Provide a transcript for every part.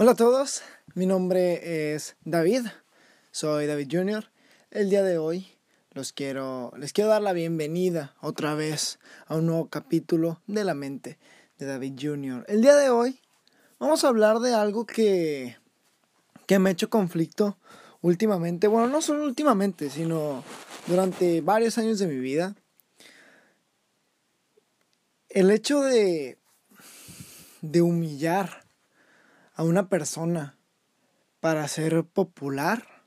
Hola a todos, mi nombre es David, soy David Jr. El día de hoy los quiero, les quiero dar la bienvenida otra vez a un nuevo capítulo de la mente de David Jr. El día de hoy vamos a hablar de algo que, que me ha hecho conflicto últimamente, bueno, no solo últimamente, sino durante varios años de mi vida. El hecho de, de humillar a una persona para ser popular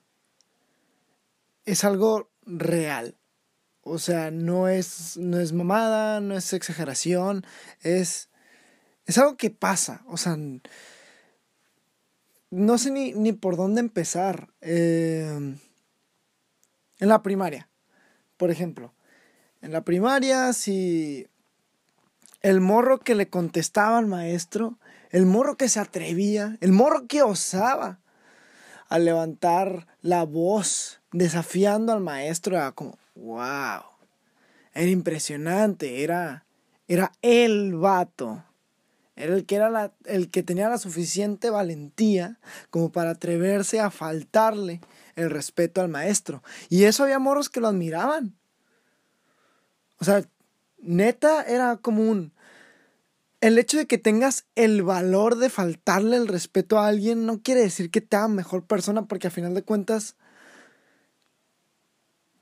es algo real. O sea, no es, no es mamada, no es exageración, es, es algo que pasa. O sea, no sé ni, ni por dónde empezar. Eh, en la primaria, por ejemplo. En la primaria, si el morro que le contestaba al maestro el morro que se atrevía, el morro que osaba a levantar la voz desafiando al maestro era como, wow, era impresionante, era, era el vato. Era el que, era el que tenía la suficiente valentía como para atreverse a faltarle el respeto al maestro. Y eso había morros que lo admiraban. O sea, neta era como un, el hecho de que tengas el valor de faltarle el respeto a alguien no quiere decir que te haga mejor persona, porque a final de cuentas,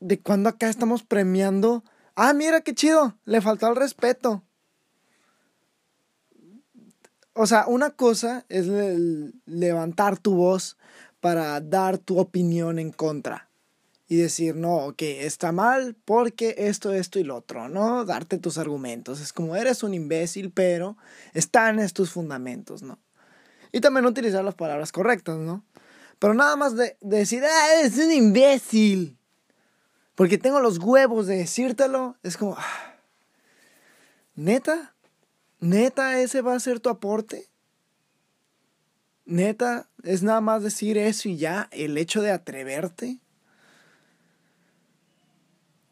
de cuando acá estamos premiando, ah, mira qué chido, le faltó el respeto. O sea, una cosa es levantar tu voz para dar tu opinión en contra y decir, no, que está mal porque esto, esto y lo otro, ¿no? Darte tus argumentos. Es como eres un imbécil, pero están estos fundamentos, ¿no? Y también utilizar las palabras correctas, ¿no? Pero nada más de, decir, ah, eres un imbécil. Porque tengo los huevos de decírtelo. Es como, ah, neta, neta, ese va a ser tu aporte. Neta, es nada más decir eso y ya, el hecho de atreverte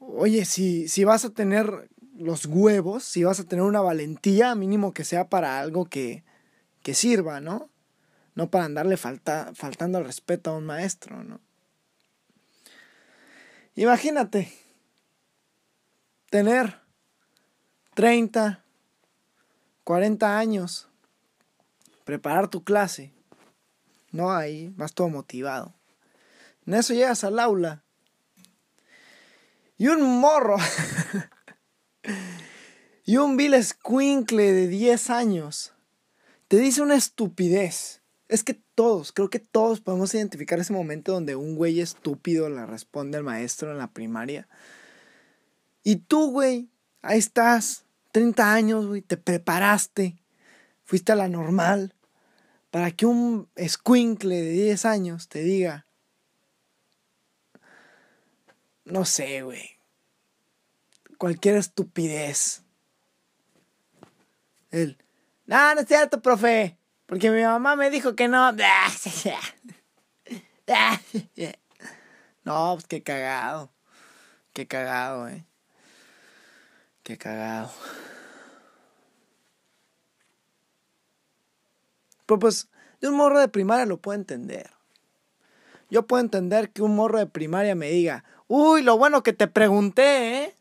oye, si, si vas a tener los huevos, si vas a tener una valentía, mínimo que sea para algo que, que sirva, ¿no? No para andarle falta, faltando el respeto a un maestro, ¿no? Imagínate tener 30, 40 años, preparar tu clase, ¿no? Ahí vas todo motivado. En eso llegas al aula y un morro. y un vil escuincle de 10 años. Te dice una estupidez. Es que todos, creo que todos podemos identificar ese momento donde un güey estúpido le responde al maestro en la primaria. Y tú, güey, ahí estás, 30 años, güey, te preparaste, fuiste a la normal, para que un escuincle de 10 años te diga, no sé, güey. Cualquier estupidez. Él. No, no es cierto, profe. Porque mi mamá me dijo que no. No, pues qué cagado. Qué cagado, eh. Qué cagado. Pero pues, de un morro de primaria lo puedo entender. Yo puedo entender que un morro de primaria me diga, Uy, lo bueno que te pregunté, ¿eh?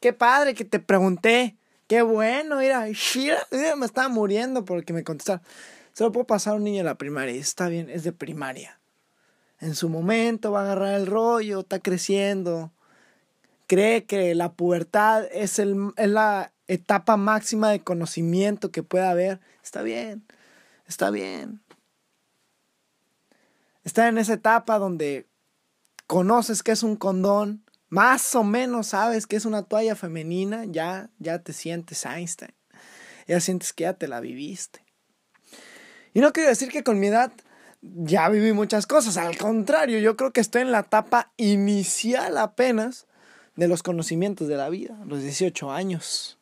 Qué padre que te pregunté. Qué bueno, mira, mira me estaba muriendo porque me contestaron. Se lo puedo pasar a un niño de la primaria está bien, es de primaria. En su momento va a agarrar el rollo, está creciendo. Cree que la pubertad es, el, es la etapa máxima de conocimiento que puede haber. Está bien, está bien. Está en esa etapa donde conoces que es un condón, más o menos sabes que es una toalla femenina, ya, ya te sientes Einstein. Ya sientes que ya te la viviste. Y no quiero decir que con mi edad ya viví muchas cosas, al contrario, yo creo que estoy en la etapa inicial apenas de los conocimientos de la vida, los 18 años.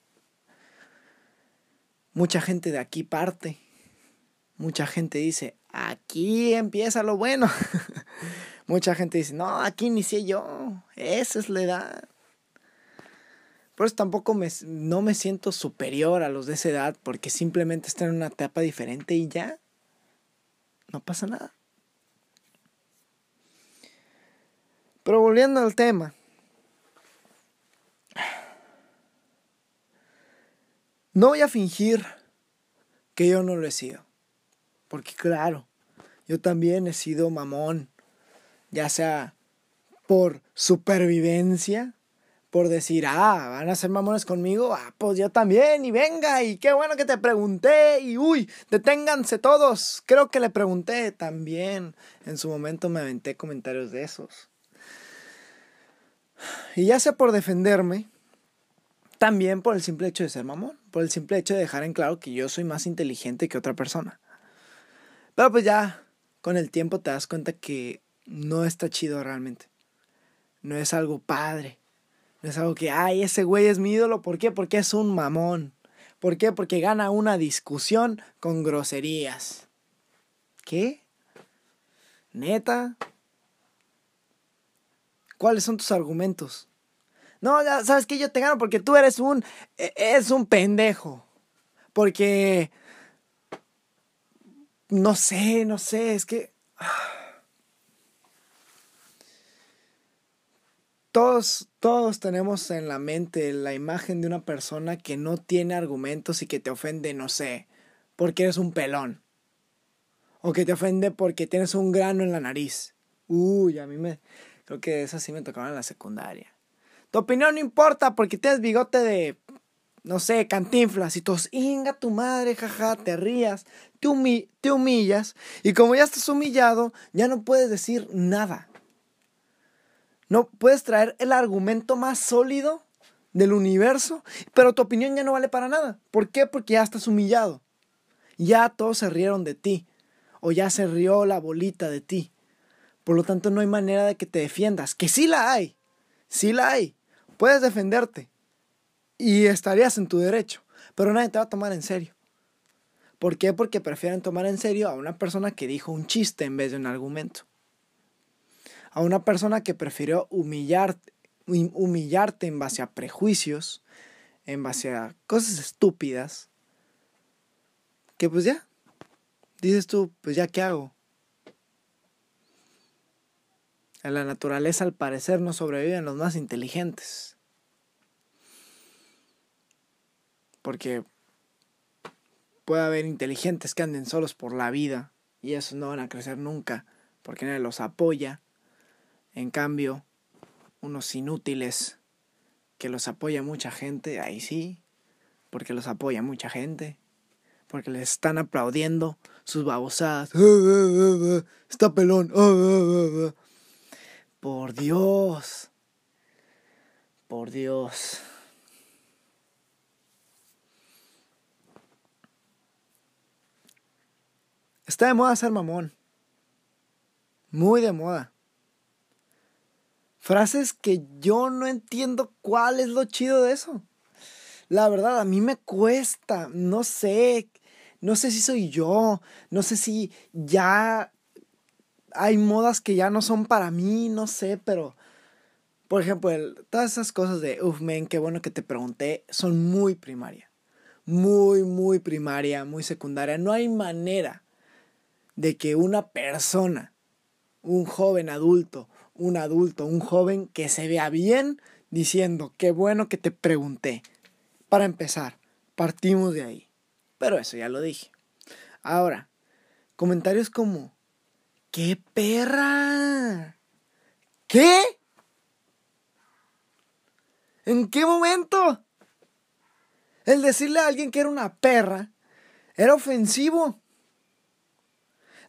Mucha gente de aquí parte. Mucha gente dice, aquí empieza lo bueno. Mucha gente dice, no, aquí inicié yo, esa es la edad. Por eso tampoco me, no me siento superior a los de esa edad, porque simplemente están en una etapa diferente y ya. No pasa nada. Pero volviendo al tema. No voy a fingir que yo no lo he sido. Porque claro, yo también he sido mamón. Ya sea por supervivencia, por decir, ah, van a ser mamones conmigo, ah, pues yo también, y venga, y qué bueno que te pregunté, y uy, deténganse todos. Creo que le pregunté también. En su momento me aventé comentarios de esos. Y ya sea por defenderme, también por el simple hecho de ser mamón, por el simple hecho de dejar en claro que yo soy más inteligente que otra persona. Pero pues ya con el tiempo te das cuenta que no está chido realmente. No es algo padre. No es algo que, ay, ese güey es mi ídolo. ¿Por qué? Porque es un mamón. ¿Por qué? Porque gana una discusión con groserías. ¿Qué? ¿Neta? ¿Cuáles son tus argumentos? No, ya sabes que yo te gano porque tú eres un e, es un pendejo. Porque no sé, no sé, es que todos todos tenemos en la mente la imagen de una persona que no tiene argumentos y que te ofende, no sé, porque eres un pelón. O que te ofende porque tienes un grano en la nariz. Uy, a mí me creo que eso sí me tocaba en la secundaria. Tu opinión no importa porque tienes bigote de, no sé, cantinflas y todos, inga tu madre, jaja, te rías, te, te humillas y como ya estás humillado, ya no puedes decir nada. No puedes traer el argumento más sólido del universo, pero tu opinión ya no vale para nada. ¿Por qué? Porque ya estás humillado. Ya todos se rieron de ti o ya se rió la bolita de ti. Por lo tanto, no hay manera de que te defiendas, que sí la hay, sí la hay puedes defenderte y estarías en tu derecho, pero nadie te va a tomar en serio. ¿Por qué? Porque prefieren tomar en serio a una persona que dijo un chiste en vez de un argumento. A una persona que prefirió humillarte, humillarte en base a prejuicios, en base a cosas estúpidas, que pues ya, dices tú, pues ya, ¿qué hago? En la naturaleza al parecer no sobreviven los más inteligentes. Porque puede haber inteligentes que anden solos por la vida y esos no van a crecer nunca porque nadie los apoya. En cambio, unos inútiles que los apoya mucha gente, ahí sí, porque los apoya mucha gente, porque les están aplaudiendo sus babosadas. Está pelón. Por Dios. Por Dios. Está de moda ser mamón. Muy de moda. Frases que yo no entiendo cuál es lo chido de eso. La verdad, a mí me cuesta. No sé. No sé si soy yo. No sé si ya hay modas que ya no son para mí, no sé, pero por ejemplo, todas esas cosas de, uff, men, qué bueno que te pregunté, son muy primaria. Muy, muy primaria, muy secundaria. No hay manera de que una persona, un joven adulto, un adulto, un joven que se vea bien diciendo, qué bueno que te pregunté. Para empezar, partimos de ahí. Pero eso ya lo dije. Ahora, comentarios como, ¡Qué perra! ¿Qué? ¿En qué momento? El decirle a alguien que era una perra era ofensivo.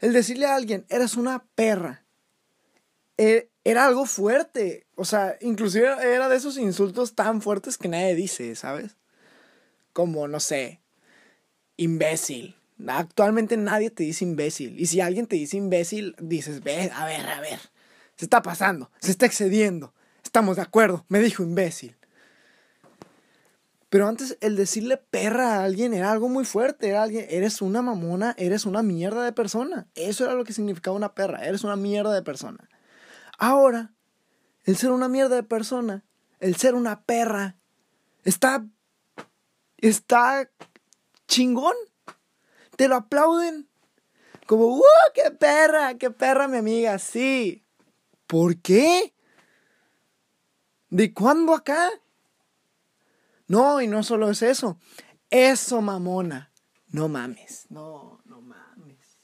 El decirle a alguien, eres una perra, e, era algo fuerte. O sea, inclusive era de esos insultos tan fuertes que nadie dice, ¿sabes? Como, no sé, imbécil. Actualmente nadie te dice imbécil. Y si alguien te dice imbécil, dices, ve, a ver, a ver. Se está pasando, se está excediendo. Estamos de acuerdo, me dijo imbécil. Pero antes el decirle perra a alguien era algo muy fuerte. Era alguien, eres una mamona, eres una mierda de persona. Eso era lo que significaba una perra. Eres una mierda de persona. Ahora, el ser una mierda de persona, el ser una perra, está. está chingón te lo aplauden. Como, ¡uh! ¡Qué perra! ¡Qué perra, mi amiga! Sí. ¿Por qué? ¿De cuándo acá? No, y no solo es eso. Eso, mamona. No mames. No, no mames.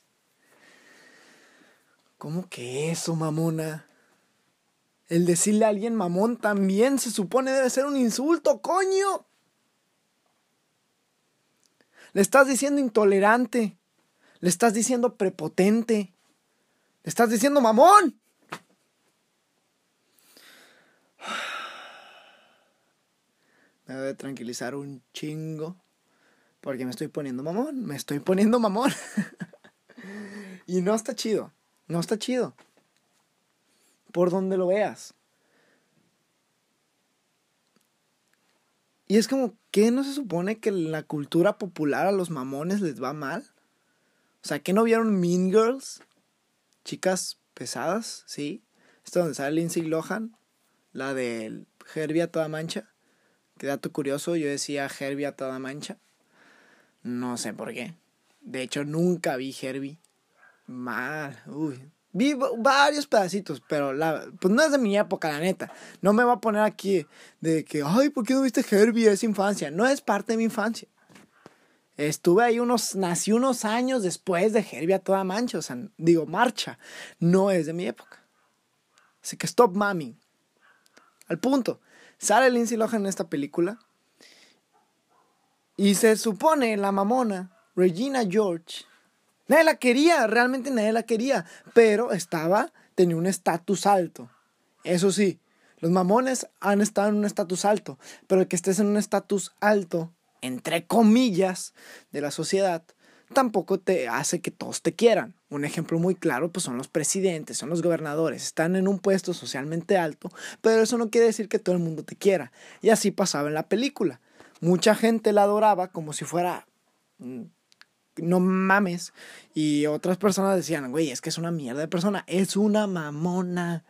¿Cómo que eso, mamona? El decirle a alguien mamón también se supone debe ser un insulto, coño. Le estás diciendo intolerante. Le estás diciendo prepotente. Le estás diciendo mamón. Me debe tranquilizar un chingo. Porque me estoy poniendo mamón. Me estoy poniendo mamón. y no está chido. No está chido por donde lo veas. Y es como, ¿qué no se supone que en la cultura popular a los mamones les va mal? O sea, ¿qué no vieron Mean Girls? Chicas pesadas, ¿sí? Esto donde sale Lindsay Lohan, la de Herbie a toda mancha. Qué dato curioso, yo decía Herbie a toda mancha. No sé por qué. De hecho, nunca vi Herbie. Mal, uy, Vi varios pedacitos, pero la, pues no es de mi época, la neta. No me va a poner aquí de que, ay, ¿por qué no viste Herbie? Es infancia. No es parte de mi infancia. Estuve ahí unos, nací unos años después de Herbie a toda mancha, o sea, digo, marcha. No es de mi época. Así que stop mami. Al punto. Sale Lindsay Lohan en esta película. Y se supone la mamona, Regina George, Nadie la quería, realmente nadie la quería, pero estaba, tenía un estatus alto. Eso sí, los mamones han estado en un estatus alto, pero el que estés en un estatus alto, entre comillas, de la sociedad, tampoco te hace que todos te quieran. Un ejemplo muy claro pues son los presidentes, son los gobernadores, están en un puesto socialmente alto, pero eso no quiere decir que todo el mundo te quiera. Y así pasaba en la película. Mucha gente la adoraba como si fuera mm, no mames. Y otras personas decían, güey, es que es una mierda de persona, es una mamona.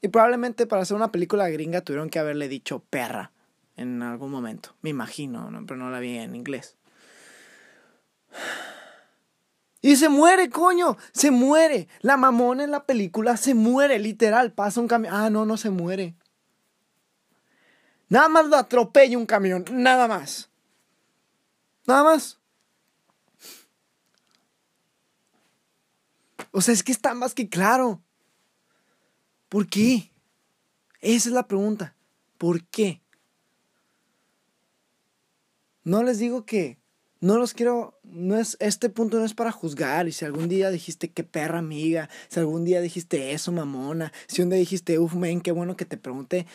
Y probablemente para hacer una película gringa tuvieron que haberle dicho perra en algún momento, me imagino, pero no la vi en inglés. Y se muere, coño, se muere. La mamona en la película se muere, literal. Pasa un camión. Ah, no, no se muere. Nada más lo atropella un camión, nada más. Nada más. O sea, es que está más que claro. ¿Por qué? Esa es la pregunta. ¿Por qué? No les digo que no los quiero, no es, este punto no es para juzgar. Y si algún día dijiste qué perra amiga, si algún día dijiste eso, mamona, si un día dijiste, uff, men, qué bueno que te pregunté,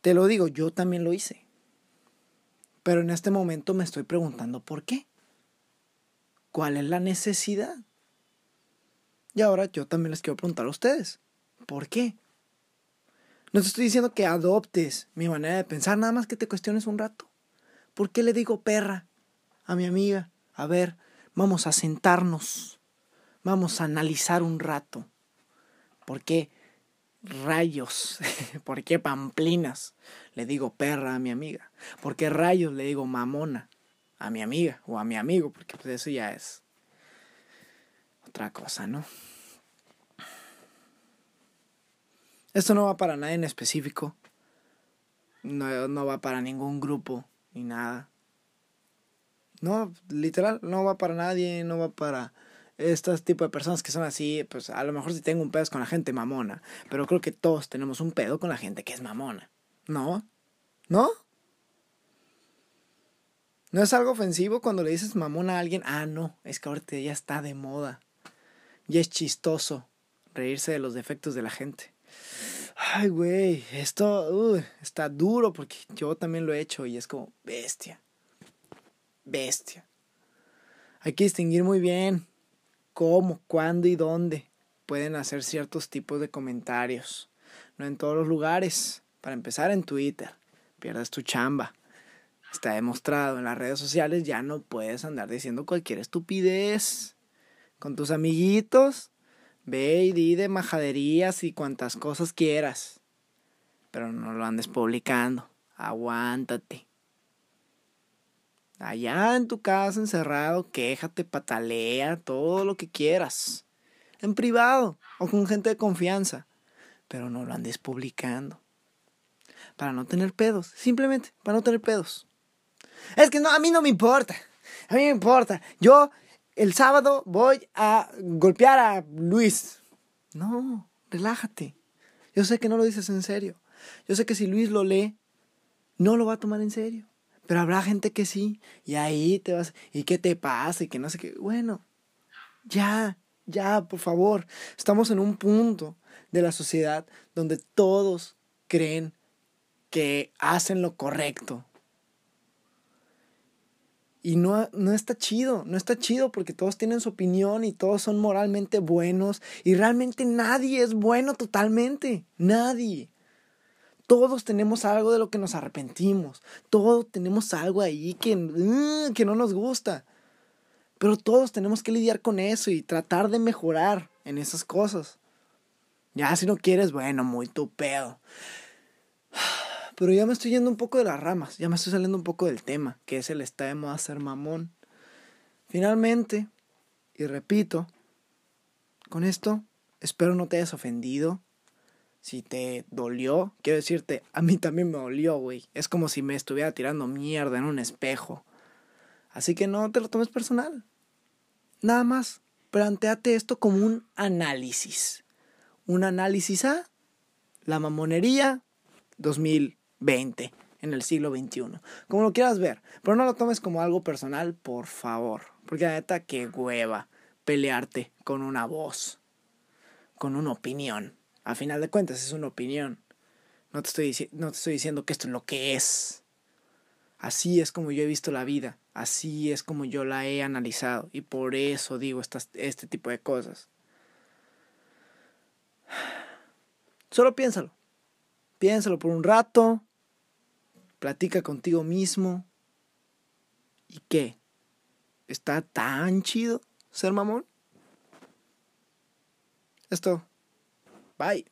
te lo digo, yo también lo hice. Pero en este momento me estoy preguntando por qué. ¿Cuál es la necesidad? Y ahora yo también les quiero preguntar a ustedes, ¿por qué? No te estoy diciendo que adoptes mi manera de pensar, nada más que te cuestiones un rato. ¿Por qué le digo perra a mi amiga? A ver, vamos a sentarnos, vamos a analizar un rato. ¿Por qué rayos? ¿Por qué pamplinas le digo perra a mi amiga? ¿Por qué rayos le digo mamona a mi amiga o a mi amigo? Porque pues eso ya es otra cosa, ¿no? Esto no va para nadie en específico. No, no va para ningún grupo ni nada. No, literal, no va para nadie, no va para estos tipos de personas que son así, pues a lo mejor si tengo un pedo es con la gente mamona, pero creo que todos tenemos un pedo con la gente que es mamona. ¿No? ¿No? ¿No es algo ofensivo cuando le dices mamona a alguien? Ah, no, es que ahorita ya está de moda. Ya es chistoso reírse de los defectos de la gente. Ay, güey, esto está duro porque yo también lo he hecho y es como bestia. Bestia. Hay que distinguir muy bien cómo, cuándo y dónde pueden hacer ciertos tipos de comentarios. No en todos los lugares. Para empezar en Twitter, pierdes tu chamba. Está demostrado en las redes sociales, ya no puedes andar diciendo cualquier estupidez con tus amiguitos, ve y di de majaderías y cuantas cosas quieras. Pero no lo andes publicando. Aguántate. Allá en tu casa encerrado, quéjate, patalea, todo lo que quieras. En privado o con gente de confianza. Pero no lo andes publicando. Para no tener pedos. Simplemente, para no tener pedos. Es que no, a mí no me importa. A mí me importa. Yo el sábado voy a golpear a Luis. No, relájate. Yo sé que no lo dices en serio. Yo sé que si Luis lo lee, no lo va a tomar en serio. Pero habrá gente que sí. Y ahí te vas. ¿Y qué te pasa? Y que no sé qué. Bueno, ya, ya, por favor. Estamos en un punto de la sociedad donde todos creen que hacen lo correcto. Y no, no está chido, no está chido porque todos tienen su opinión y todos son moralmente buenos y realmente nadie es bueno totalmente, nadie. Todos tenemos algo de lo que nos arrepentimos, todos tenemos algo ahí que, mm, que no nos gusta, pero todos tenemos que lidiar con eso y tratar de mejorar en esas cosas. Ya si no quieres, bueno, muy tu pedo. Pero ya me estoy yendo un poco de las ramas, ya me estoy saliendo un poco del tema, que es el está de moda ser mamón. Finalmente, y repito, con esto espero no te hayas ofendido. Si te dolió, quiero decirte, a mí también me dolió, güey. Es como si me estuviera tirando mierda en un espejo. Así que no te lo tomes personal. Nada más, planteate esto como un análisis. Un análisis a la mamonería 2000 20 en el siglo XXI. Como lo quieras ver. Pero no lo tomes como algo personal, por favor. Porque la neta, que hueva pelearte con una voz. Con una opinión. A final de cuentas, es una opinión. No te estoy, no te estoy diciendo que esto es lo que es. Así es como yo he visto la vida. Así es como yo la he analizado. Y por eso digo estas, este tipo de cosas. Solo piénsalo. Piénsalo por un rato platica contigo mismo. ¿Y qué? ¿Está tan chido ser mamón? Esto. Bye.